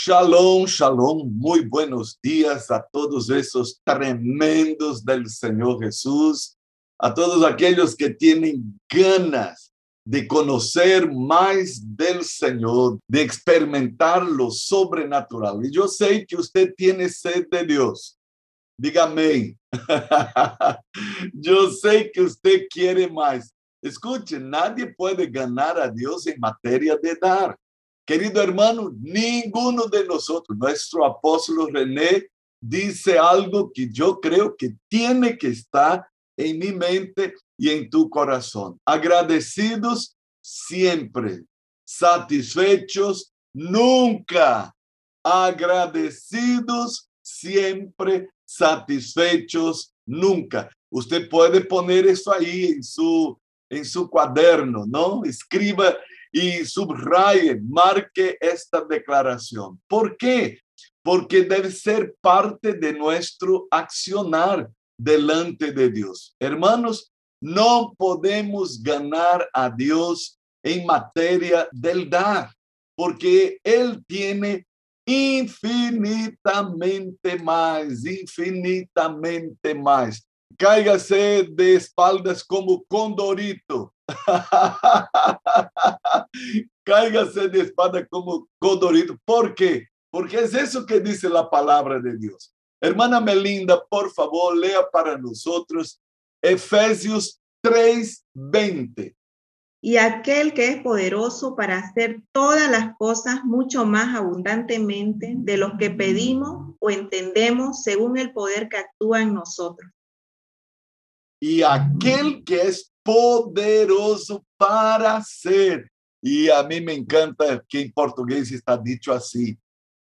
Shalom, shalom, muy buenos días a todos esos tremendos del Señor Jesús, a todos aquellos que tienen ganas de conocer más del Señor, de experimentar lo sobrenatural. Y yo sé que usted tiene sed de Dios. Dígame, yo sé que usted quiere más. Escuche, nadie puede ganar a Dios en materia de dar. Querido hermano, ninguno de nosotros, nuestro apóstol René dice algo que yo creo que tiene que estar en mi mente y en tu corazón. Agradecidos siempre, satisfechos nunca. Agradecidos siempre, satisfechos nunca. Usted puede poner eso ahí en su en su cuaderno, ¿no? Escriba y subraye, marque esta declaración. ¿Por qué? Porque debe ser parte de nuestro accionar delante de Dios. Hermanos, no podemos ganar a Dios en materia del dar, porque Él tiene infinitamente más, infinitamente más. Cáigase de espaldas como condorito. Cáigase de espada como condorito. ¿Por qué? Porque es eso que dice la palabra de Dios. Hermana Melinda, por favor, lea para nosotros Efesios 3:20. Y aquel que es poderoso para hacer todas las cosas mucho más abundantemente de lo que pedimos o entendemos según el poder que actúa en nosotros y aquel que es poderoso para ser. Y a mí me encanta que en portugués está dicho así,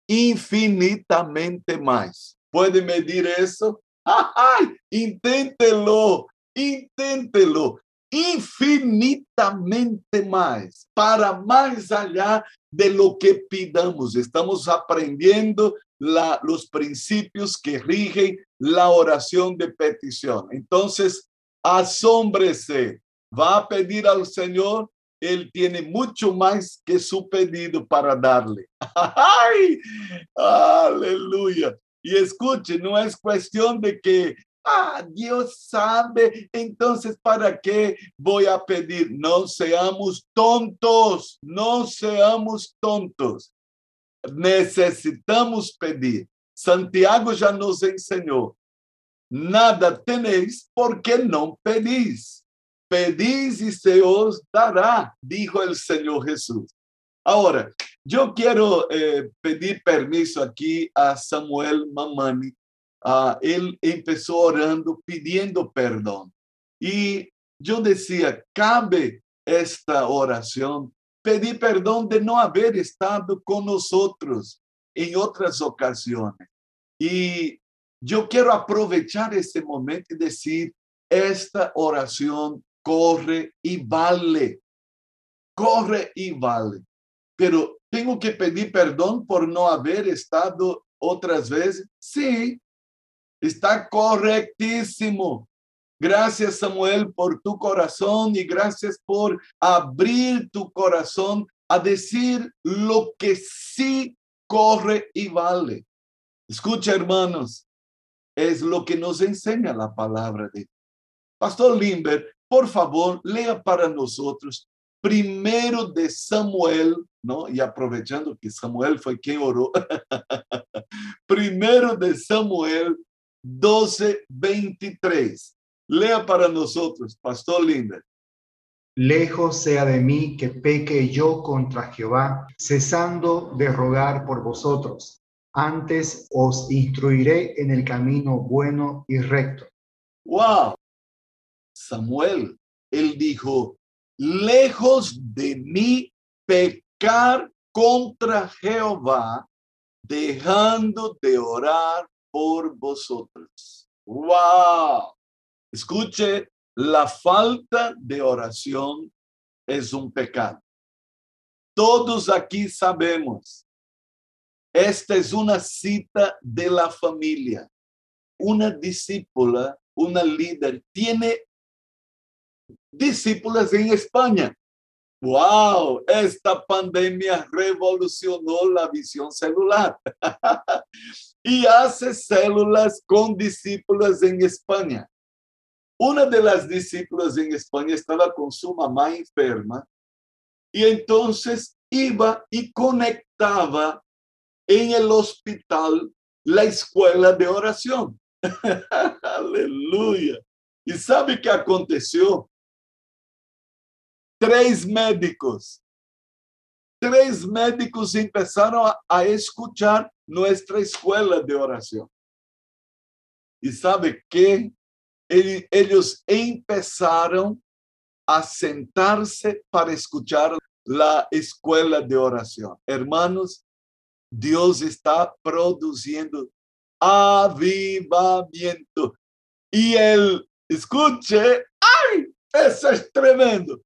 infinitamente más. ¿Puede medir eso? ¡Ay! Inténtelo, inténtelo. Infinitamente más, para más allá de lo que pidamos. Estamos aprendiendo la, los principios que rigen la oración de petición. Entonces, asómbrese, va a pedir al Señor, Él tiene mucho más que su pedido para darle. ¡Ay! Aleluya. Y escuche, no es cuestión de que, ah, Dios sabe, entonces, ¿para qué voy a pedir? No seamos tontos, no seamos tontos. Necesitamos pedir. Santiago já nos ensinou: nada tenéis porque não pedis. Pedis e se os dará, dijo el Senhor Jesus. Agora, eu quero eh, pedir permisso aqui a Samuel Mamani. Ah, ele começou orando, pedindo perdão. E eu dizia: cabe esta oração, pedir perdão de não haver estado com nós outros em outras ocasiões. E eu quero aproveitar esse momento e dizer: esta oração corre e vale. Corre e vale. Pero tenho que pedir perdão por não haver estado outras vezes? Sim, está corretíssimo. Gracias, Samuel, por tu corazón y gracias por abrir tu corazón a decir lo que sí corre y vale. Escucha, hermanos, es lo que nos enseña la palabra de Pastor Limber, por favor, lea para nosotros primero de Samuel, ¿no? Y aprovechando que Samuel fue quien oró, primero de Samuel 12, 23. Lea para nosotros, Pastor Limber. Lejos sea de mí que peque yo contra Jehová, cesando de rogar por vosotros. Antes os instruiré en el camino bueno y recto. Wow. Samuel, él dijo, lejos de mí pecar contra Jehová, dejando de orar por vosotros. Wow. Escuche la falta de oración es un pecado. Todos aquí sabemos, esta es una cita de la familia. Una discípula, una líder, tiene discípulas en España. Wow, esta pandemia revolucionó la visión celular y hace células con discípulas en España. Una de las discípulas en España estaba con su mamá enferma y entonces iba y conectaba en el hospital la escuela de oración. Aleluya. ¿Y sabe qué aconteció? Tres médicos, tres médicos empezaron a, escuchar nuestra escuela de oración. ¿Y sabe qué? Ellos empezaron a sentarse para escuchar la escuela de oración. Hermanos, Dios está produciendo avivamiento. Y el, escuche, ¡ay! Eso es tremendo.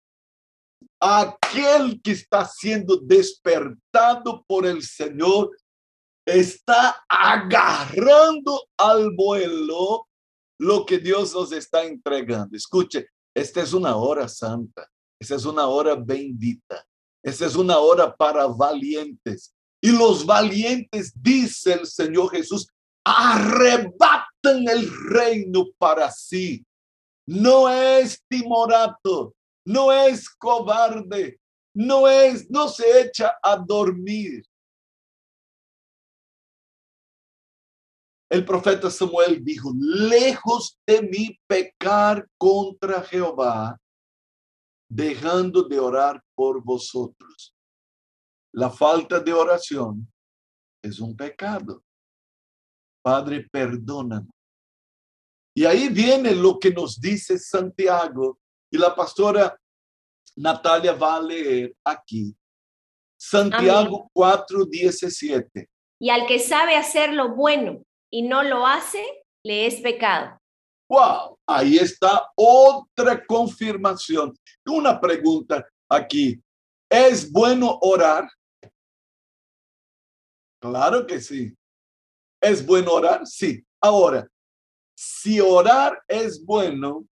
Aquel que está siendo despertado por el Señor está agarrando al vuelo lo que Dios nos está entregando. Escuche, esta es una hora santa, esta es una hora bendita, esta es una hora para valientes. Y los valientes, dice el Señor Jesús, arrebatan el reino para sí. No es timorato, no es cobarde, no es, no se echa a dormir. El profeta Samuel dijo, lejos de mí pecar contra Jehová, dejando de orar por vosotros. La falta de oración es un pecado. Padre, perdónanos. Y ahí viene lo que nos dice Santiago y la pastora Natalia va a leer aquí. Santiago 4, 17. Y al que sabe hacer lo bueno y no lo hace, le es pecado. Wow, ahí está otra confirmación. Una pregunta aquí. ¿Es bueno orar? Claro que sí. ¿Es bueno orar? Sí. Ahora, si orar es bueno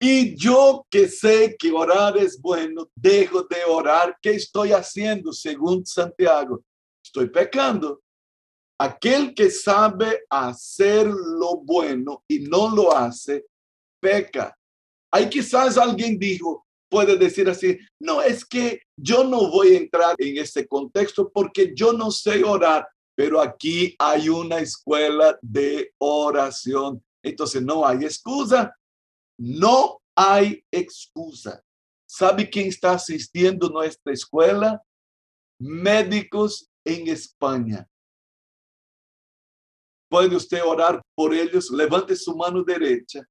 y yo que sé que orar es bueno, dejo de orar, ¿qué estoy haciendo según Santiago? Estoy pecando. Aquel que sabe hacer lo bueno y no lo hace, peca. Hay quizás alguien dijo, puede decir así, no, es que yo no voy a entrar en ese contexto porque yo no sé orar, pero aquí hay una escuela de oración. Entonces no hay excusa, no hay excusa. ¿Sabe quién está asistiendo a nuestra escuela? Médicos en España. Puede usted orar por ellos, levante su mano derecha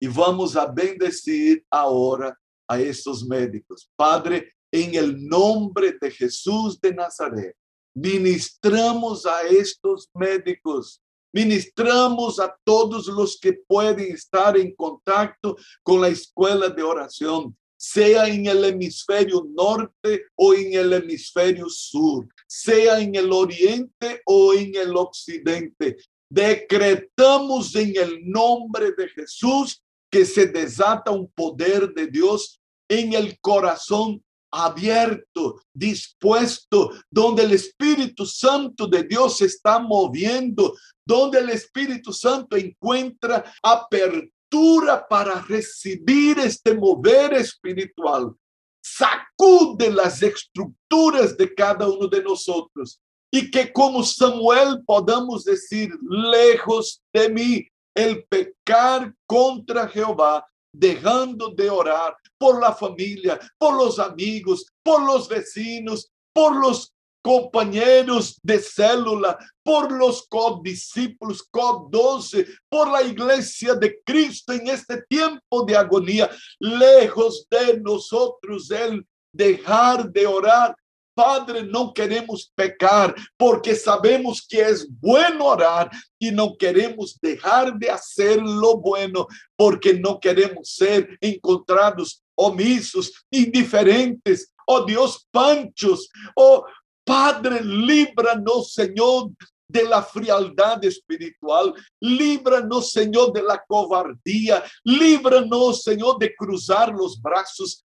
y vamos a bendecir ahora a estos médicos. Padre, en el nombre de Jesús de Nazaret, ministramos a estos médicos, ministramos a todos los que pueden estar en contacto con la escuela de oración, sea en el hemisferio norte o en el hemisferio sur, sea en el oriente o en el occidente decretamos en el nombre de Jesús que se desata un poder de Dios en el corazón abierto, dispuesto, donde el Espíritu Santo de Dios se está moviendo, donde el Espíritu Santo encuentra apertura para recibir este mover espiritual. Sacude las estructuras de cada uno de nosotros y que como Samuel podamos decir, lejos de mí el pecar contra Jehová, dejando de orar por la familia, por los amigos, por los vecinos, por los compañeros de célula, por los codiscípulos, co-12, por la iglesia de Cristo en este tiempo de agonía, lejos de nosotros el dejar de orar Padre, no queremos pecar porque sabemos que es bueno orar y no queremos dejar de hacer lo bueno porque no queremos ser encontrados omisos, indiferentes, oh Dios, panchos, oh Padre, líbranos, Señor, de la frialdad espiritual. Líbranos, Señor, de la cobardía. Líbranos, Señor, de cruzar los brazos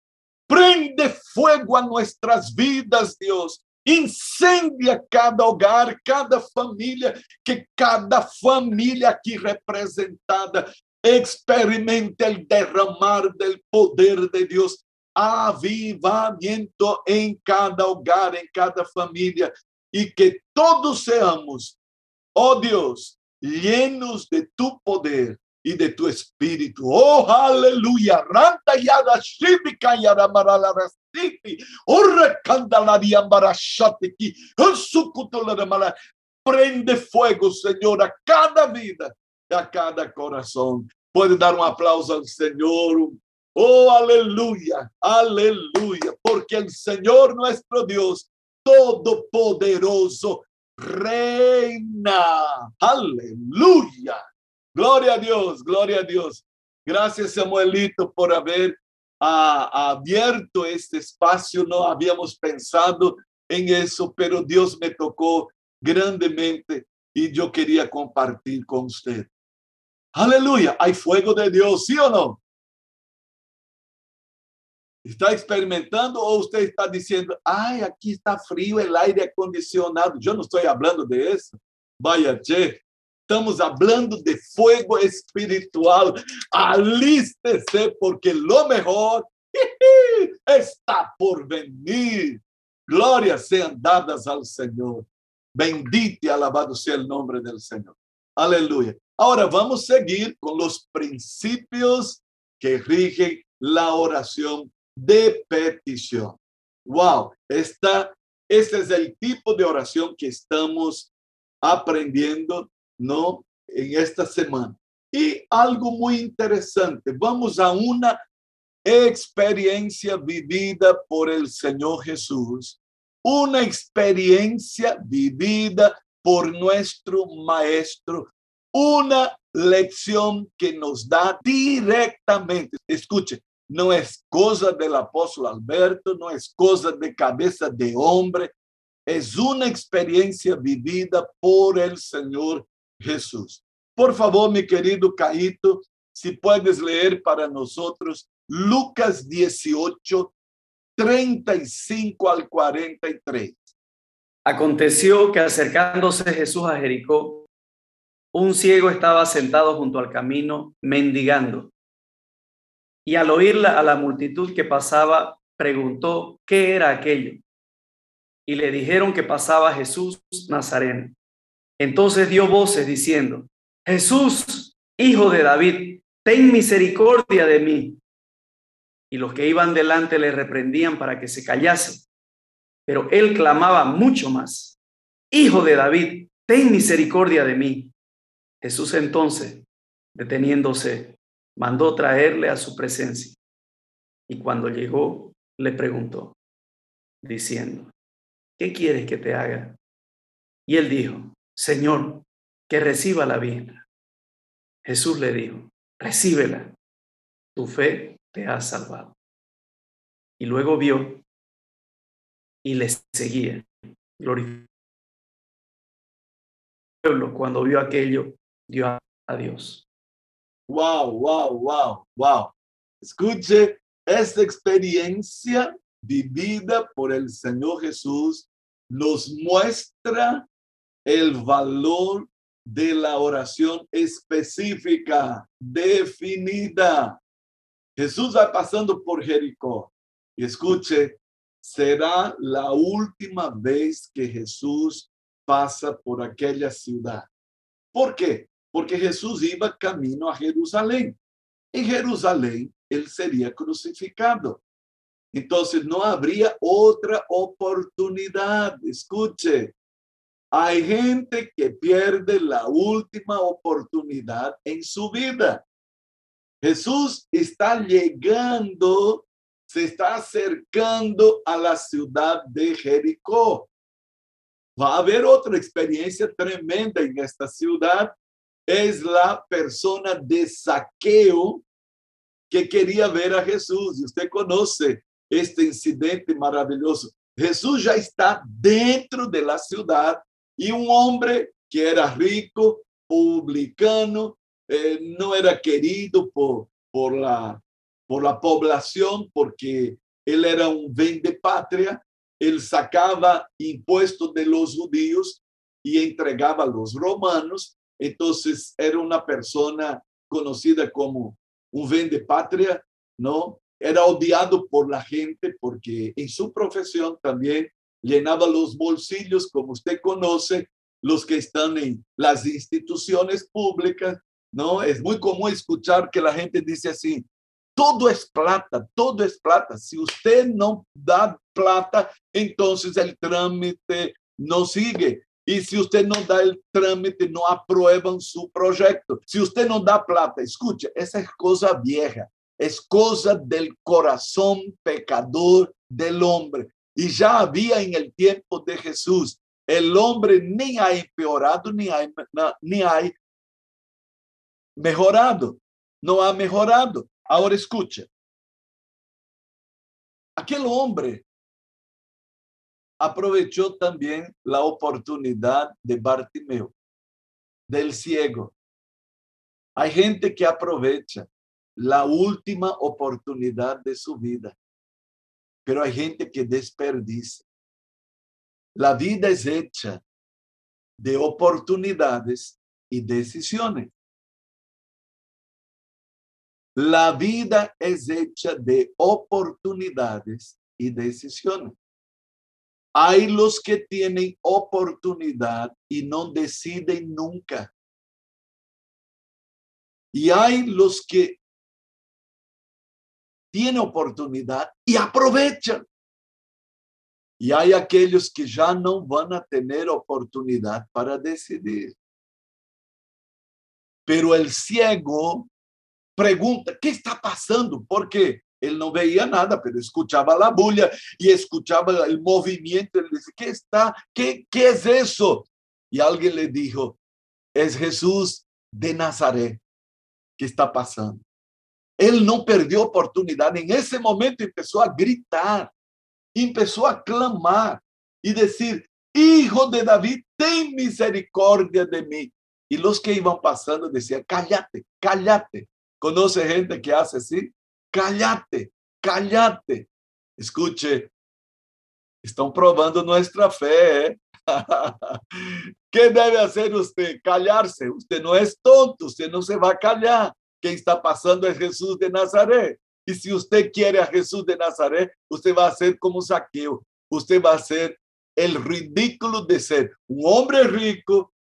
Prende fuego a nuestras vidas, Dios. Incendia cada hogar, cada família, que cada família aqui representada experimente o derramar do poder de Deus, avivamento em cada hogar, em cada família, e que todos seamos, oh Deus, llenos de tu poder e de tu espírito. Oh, aleluia! Randa yada shibika yada marala rasipi. Orre candalaria marachatiki. Sucutola mala. Prende fuego, Senhor, a cada vida, a cada coração. Pode dar um aplauso ao Senhor. Oh, aleluia, aleluia, porque o Senhor nosso Deus, todo-poderoso, reina. Aleluia. Glória a Deus, glória a Deus. Graças, Samuelito, por haber ah, abierto este espaço. Não havíamos pensado em isso, pero Deus me tocou grandemente e eu queria compartilhar com você. Aleluia! Há fogo de Deus, sim ou não? Está experimentando ou você está dizendo, ai, aqui está frio, o aire acondicionado? Eu não estou falando de isso. Vaya, che. Estamos falando de fogo espiritual. Alístese, porque lo mejor está por venir. Glórias sejam dadas ao Senhor. Bendito e alabado seja o nome do Senhor. Aleluia. Agora vamos seguir com os princípios que rigen a oração de petición. Wow, esta, este es el tipo de oración que estamos aprendiendo, ¿no? En esta semana. Y algo muy interesante, vamos a una experiencia vivida por el Señor Jesús, una experiencia vivida por nuestro Maestro, una lección que nos da directamente. Escuche, não é coisa do apóstolo Alberto, não é coisa de cabeça de homem, é uma experiência vivida por el Senhor Jesus. Por favor, meu querido Caíto, se puedes ler para nós Lucas 18, 35 al 43. Aconteció que acercándose Jesús a Jericó, un ciego estaba sentado junto al camino mendigando. y al oírla a la multitud que pasaba, preguntó qué era aquello. Y le dijeron que pasaba Jesús Nazareno. Entonces dio voces diciendo, Jesús, hijo de David, ten misericordia de mí. Y los que iban delante le reprendían para que se callase. Pero él clamaba mucho más, Hijo de David, ten misericordia de mí. Jesús entonces, deteniéndose, mandó traerle a su presencia. Y cuando llegó, le preguntó, diciendo, ¿qué quieres que te haga? Y él dijo, Señor, que reciba la vida. Jesús le dijo, recíbela, tu fe te ha salvado. Y luego vio y le seguía, glorificando. Cuando vio aquello, dio a Dios. Wow, wow, wow, wow. Escuche esta experiencia vivida por el Señor Jesús nos muestra el valor de la oración específica, definida. Jesús va pasando por Jericó escuche, será la última vez que Jesús pasa por aquella ciudad. ¿Por qué? porque Jesús iba camino a Jerusalén. En Jerusalén él sería crucificado. Entonces no habría otra oportunidad. Escuche, hay gente que pierde la última oportunidad en su vida. Jesús está llegando, se está acercando a la ciudad de Jericó. Va a haber otra experiencia tremenda en esta ciudad es la persona de saqueo que quería ver a Jesús. Y usted conoce este incidente maravilloso. Jesús ya está dentro de la ciudad y un hombre que era rico, publicano, eh, no era querido por, por, la, por la población porque él era un vende patria, él sacaba impuestos de los judíos y entregaba a los romanos, entonces era una persona conocida como un vende patria, ¿no? Era odiado por la gente porque en su profesión también llenaba los bolsillos, como usted conoce, los que están en las instituciones públicas, ¿no? Es muy común escuchar que la gente dice así, todo es plata, todo es plata. Si usted no da plata, entonces el trámite no sigue. Y si usted no da el trámite, no aprueban su proyecto. Si usted no da plata, escuche, esa es cosa vieja, es cosa del corazón pecador del hombre. Y ya había en el tiempo de Jesús, el hombre ni ha empeorado ni ha, mejorado, no ha mejorado. Ahora escuche, aquel hombre aprovechó también la oportunidad de Bartimeo, del ciego. Hay gente que aprovecha la última oportunidad de su vida, pero hay gente que desperdicia. La vida es hecha de oportunidades y decisiones. La vida es hecha de oportunidades y decisiones. Hay los que tienen oportunidad y no deciden nunca. Y hay los que tienen oportunidad y aprovechan. Y hay aquellos que ya no van a tener oportunidad para decidir. Pero el ciego pregunta, ¿qué está pasando? Porque él no veía nada, pero escuchaba la bulla y escuchaba el movimiento. Él dice, ¿qué está? ¿Qué, qué es eso? Y alguien le dijo, es Jesús de Nazaret que está Él no perdió oportunidad. En ese momento empezó a gritar, empezó a clamar y decir, Hijo de David, ten misericordia de mí. Y los que iban pasando decían, cállate, cállate. ¿Conoce gente que hace así? Cállate, cállate. Escuche, están probando nuestra fe. ¿eh? ¿Qué debe hacer usted? Callarse. Usted no es tonto, usted no se va a callar. ¿Qué está pasando es Jesús de Nazaret. Y si usted quiere a Jesús de Nazaret, usted va a ser como saqueo. Usted va a ser el ridículo de ser un hombre rico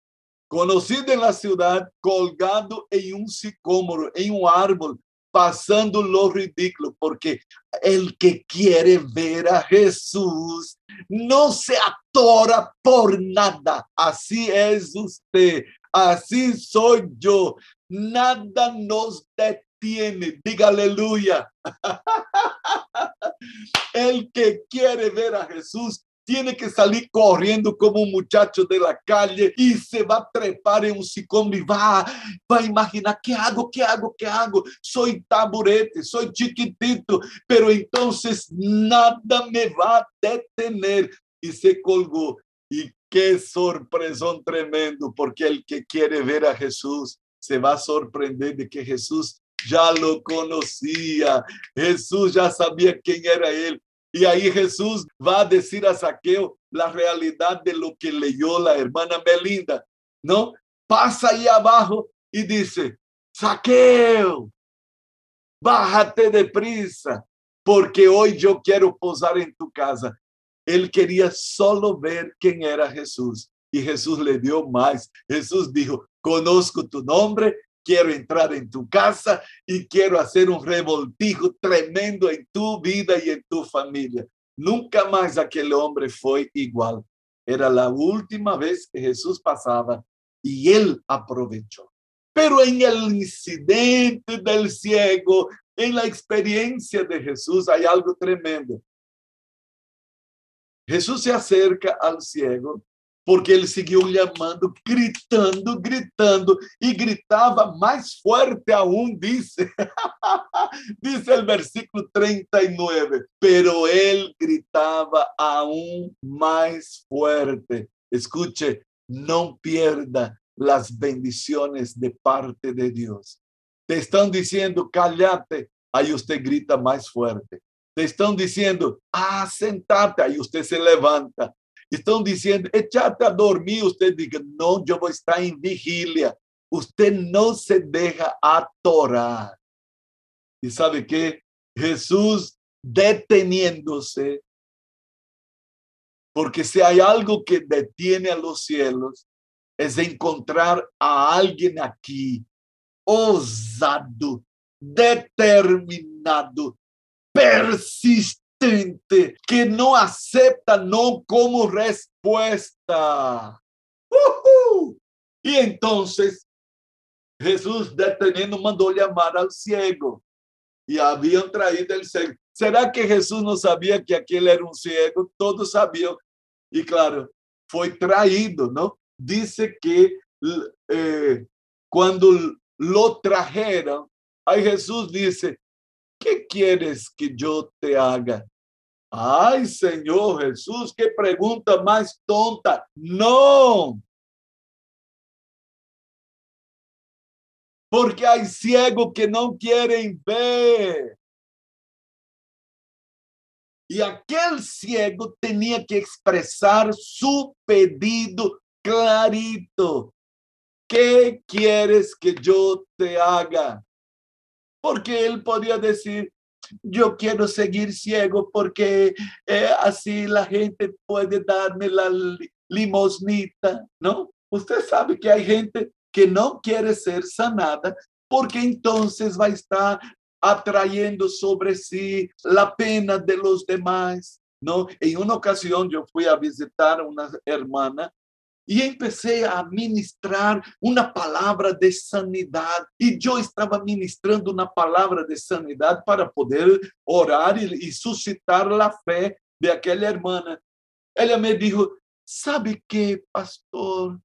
conocido en la ciudad, colgado en un sicómoro, en un árbol, pasando lo ridículo, porque el que quiere ver a Jesús no se atora por nada. Así es usted, así soy yo. Nada nos detiene. Diga aleluya. El que quiere ver a Jesús tiene que salir corriendo como un muchacho de la calle y se va a trepar en un sicómoro y va, va a imaginar, ¿qué hago? ¿Qué hago? ¿Qué hago? Soy taburete, soy chiquitito, pero entonces nada me va a detener. Y se colgó. Y qué sorpresón tremendo, porque el que quiere ver a Jesús se va a sorprender de que Jesús ya lo conocía. Jesús ya sabía quién era él. Y ahí Jesús va a decir a Saqueo la realidad de lo que leyó la hermana Melinda, ¿no? Pasa ahí abajo y dice, Saqueo, bájate deprisa, porque hoy yo quiero posar en tu casa. Él quería solo ver quién era Jesús y Jesús le dio más. Jesús dijo, conozco tu nombre quiero entrar en tu casa y quiero hacer un revoltijo tremendo en tu vida y en tu familia. Nunca más aquel hombre fue igual. Era la última vez que Jesús pasaba y él aprovechó. Pero en el incidente del ciego, en la experiencia de Jesús, hay algo tremendo. Jesús se acerca al ciego porque ele seguiu llamando, gritando, gritando, e gritava mais fuerte aún, dice, dice el versículo 39, pero él gritaba aún más fuerte. Escuche, no pierda las bendiciones de parte de Dios. Te están diciendo, cállate, ahí usted grita más fuerte. te están diciendo, ah, sentate, ahí usted se levanta. Estão dizendo, echate a dormir, usted diga, não, eu vou estar em vigília. Usted não se deixa atorar. E sabe que? Jesus deteniéndose, porque se há algo que detiene a los cielos, es encontrar a alguien aquí, ousado, determinado, persistente que no acepta no como respuesta. Y entonces Jesús deteniendo mandó llamar al ciego y habían traído el ciego. ¿Será que Jesús no sabía que aquel era un ciego? Todos sabían. Y claro, fue traído, ¿no? Dice que eh, cuando lo trajeron, ahí Jesús dice, ¿qué quieres que yo te haga? Ay, Señor Jesús, qué pregunta más tonta. No. Porque hay ciegos que no quieren ver. Y aquel ciego tenía que expresar su pedido clarito. ¿Qué quieres que yo te haga? Porque él podía decir, yo quiero seguir ciego porque eh, así la gente puede darme la limosnita, ¿no? Usted sabe que hay gente que no quiere ser sanada porque entonces va a estar atrayendo sobre sí la pena de los demás, ¿no? En una ocasión yo fui a visitar a una hermana y empecé a ministrar una palabra de sanidad. Y yo estaba ministrando una palabra de sanidad para poder orar y, suscitar la fe de aquella hermana. Ella me dijo, ¿sabe qué, pastor?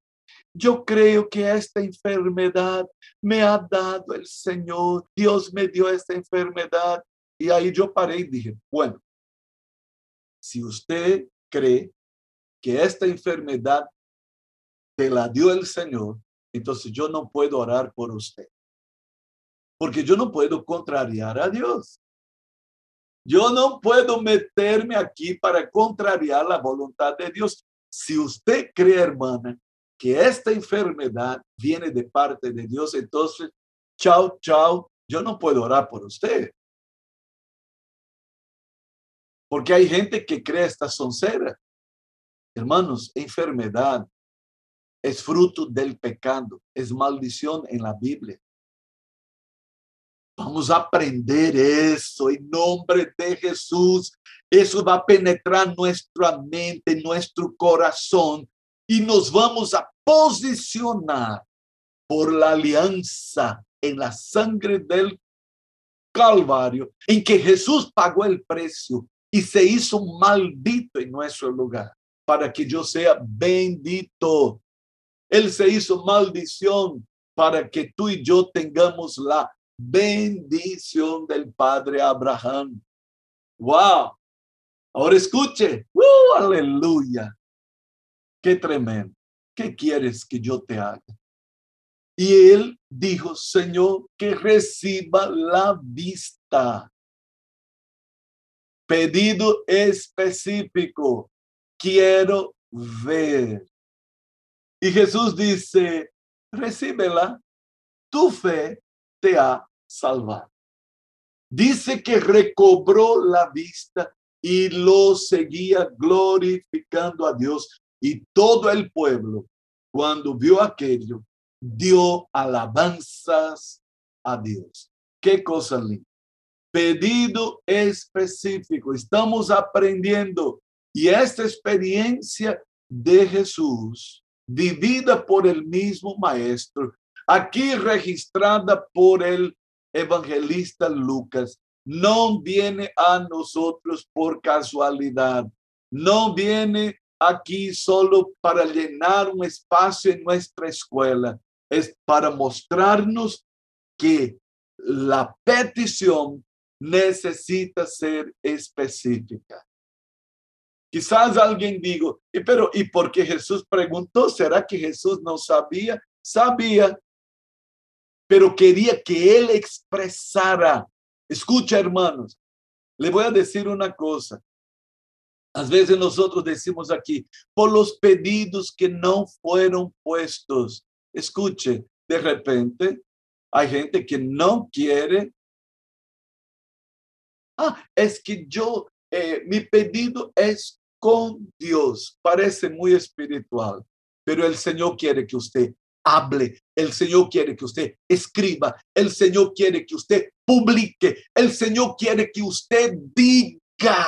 Yo creo que esta enfermedad me ha dado el Señor. Dios me dio esta enfermedad. Y ahí yo paré y dije, bueno, si usted cree que esta enfermedad te la dio el Señor, entonces yo no puedo orar por usted. Porque yo no puedo contrariar a Dios. Yo no puedo meterme aquí para contrariar la voluntad de Dios. Si usted cree, hermana, que esta enfermedad viene de parte de Dios, entonces, chao, chao, yo no puedo orar por usted. Porque hay gente que cree esta soncera. Hermanos, enfermedad es fruto del pecado, es maldición en la Biblia. Vamos a aprender eso en nombre de Jesús. Eso va a penetrar nuestra mente, nuestro corazón y nos vamos a posicionar por la alianza en la sangre del Calvario, en que Jesús pagó el precio y se hizo maldito en nuestro lugar para que yo sea bendito. Él se hizo maldición para que tú y yo tengamos la bendición del Padre Abraham. Wow. Ahora escuche. Uh, aleluya. Qué tremendo. ¿Qué quieres que yo te haga? Y él dijo, Señor, que reciba la vista. Pedido específico. Quiero ver. Y Jesús dice, recíbela, tu fe te ha salvado. Dice que recobró la vista y lo seguía glorificando a Dios. Y todo el pueblo, cuando vio aquello, dio alabanzas a Dios. Qué cosa linda. Pedido específico. Estamos aprendiendo. Y esta experiencia de Jesús vivida por el mismo maestro, aquí registrada por el evangelista Lucas, no viene a nosotros por casualidad, no viene aquí solo para llenar un espacio en nuestra escuela, es para mostrarnos que la petición necesita ser específica. Quizás alguien diga, pero ¿y por qué Jesús preguntó? ¿Será que Jesús no sabía? Sabía, pero quería que él expresara. Escucha, hermanos, Le voy a decir una cosa. Às vezes nosotros decimos aquí, por los pedidos que no fueron puestos. Escuche, de repente hay gente que no quiere. Ah, es que yo, eh, mi pedido es con Dios. Parece muy espiritual, pero el Señor quiere que usted hable, el Señor quiere que usted escriba, el Señor quiere que usted publique, el Señor quiere que usted diga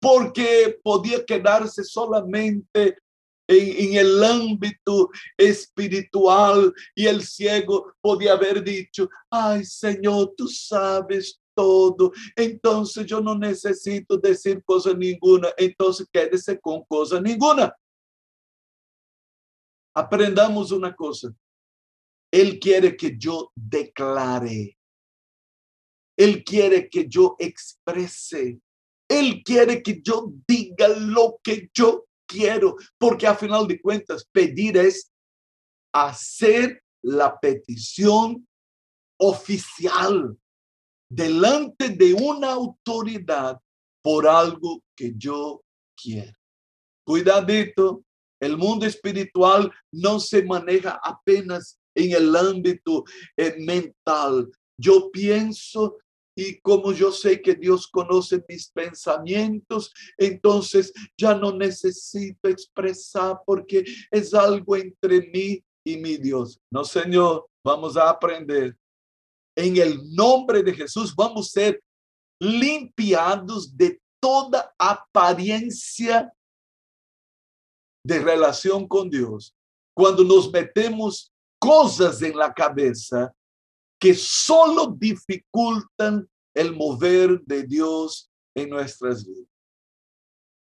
porque podía quedarse solamente en, el ámbito espiritual y el ciego podía haber dicho, ay Señor, tú sabes todo, entonces yo no necesito decir cosa ninguna, entonces quédese con cosa ninguna. Aprendamos una cosa, Él quiere que yo declare, Él quiere que yo exprese, él quiere que yo diga lo que yo quiero, porque a final de cuentas pedir es hacer la petición oficial delante de una autoridad por algo que yo quiero. Cuidadito, el mundo espiritual no se maneja apenas en el ámbito eh, mental. Yo pienso y como yo sé que Dios conoce mis pensamientos, entonces ya no necesito expresar porque es algo entre mí y mi Dios. No, Señor, vamos a aprender. En el nombre de Jesús vamos a ser limpiados de toda apariencia de relación con Dios. Cuando nos metemos cosas en la cabeza que solo dificultan el mover de Dios en nuestras vidas.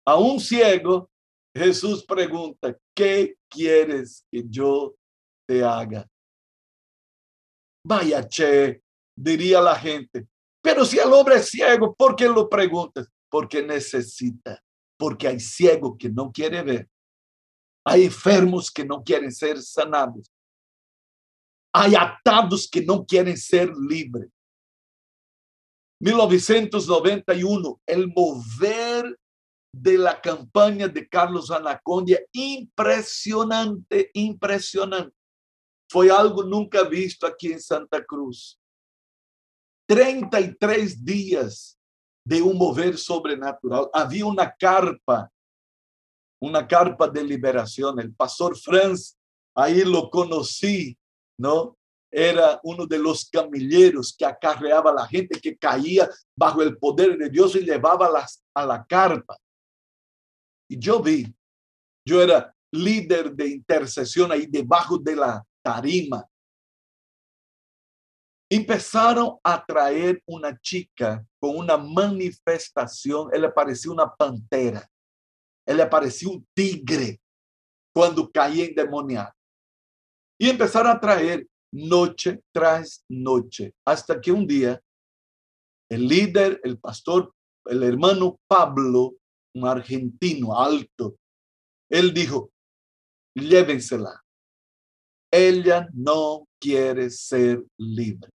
A un ciego, Jesús pregunta, ¿qué quieres que yo te haga? Vaya, che, diría la gente. Pero si el hombre es ciego, ¿por qué lo preguntas? Porque necesita, porque hay ciego que no quiere ver. Hay enfermos que no quieren ser sanados. Hay atados que no quieren ser libres. 1991, el mover de la campaña de Carlos Anacondia, impresionante, impresionante. Fue algo nunca visto aquí en Santa Cruz. 33 días de un mover sobrenatural. Había una carpa, una carpa de liberación. El pastor Franz, ahí lo conocí ¿no? Era uno de los camilleros que acarreaba a la gente que caía bajo el poder de Dios y llevaba las, a la carpa. Y yo vi, yo era líder de intercesión ahí debajo de la tarima. Empezaron a traer una chica con una manifestación. Él parecía una pantera. Él parecía un tigre cuando caía endemoniado. Y empezaron a traer noche tras noche, hasta que un día el líder, el pastor, el hermano Pablo, un argentino alto, él dijo, llévensela. Ella no quiere ser libre.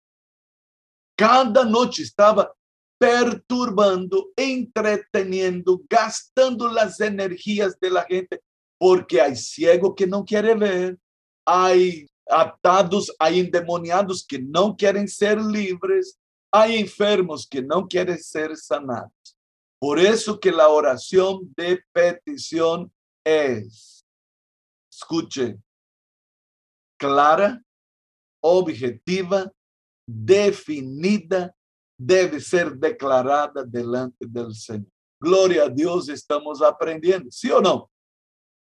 Cada noche estaba perturbando, entreteniendo, gastando las energías de la gente, porque hay ciego que no quiere ver, hay atados, hay endemoniados que no quieren ser libres, hay enfermos que no quieren ser sanados. Por eso que la oración de petición es, escuche, clara, objetiva, definida, debe ser declarada delante del Señor. Gloria a Dios, estamos aprendiendo, ¿sí o no?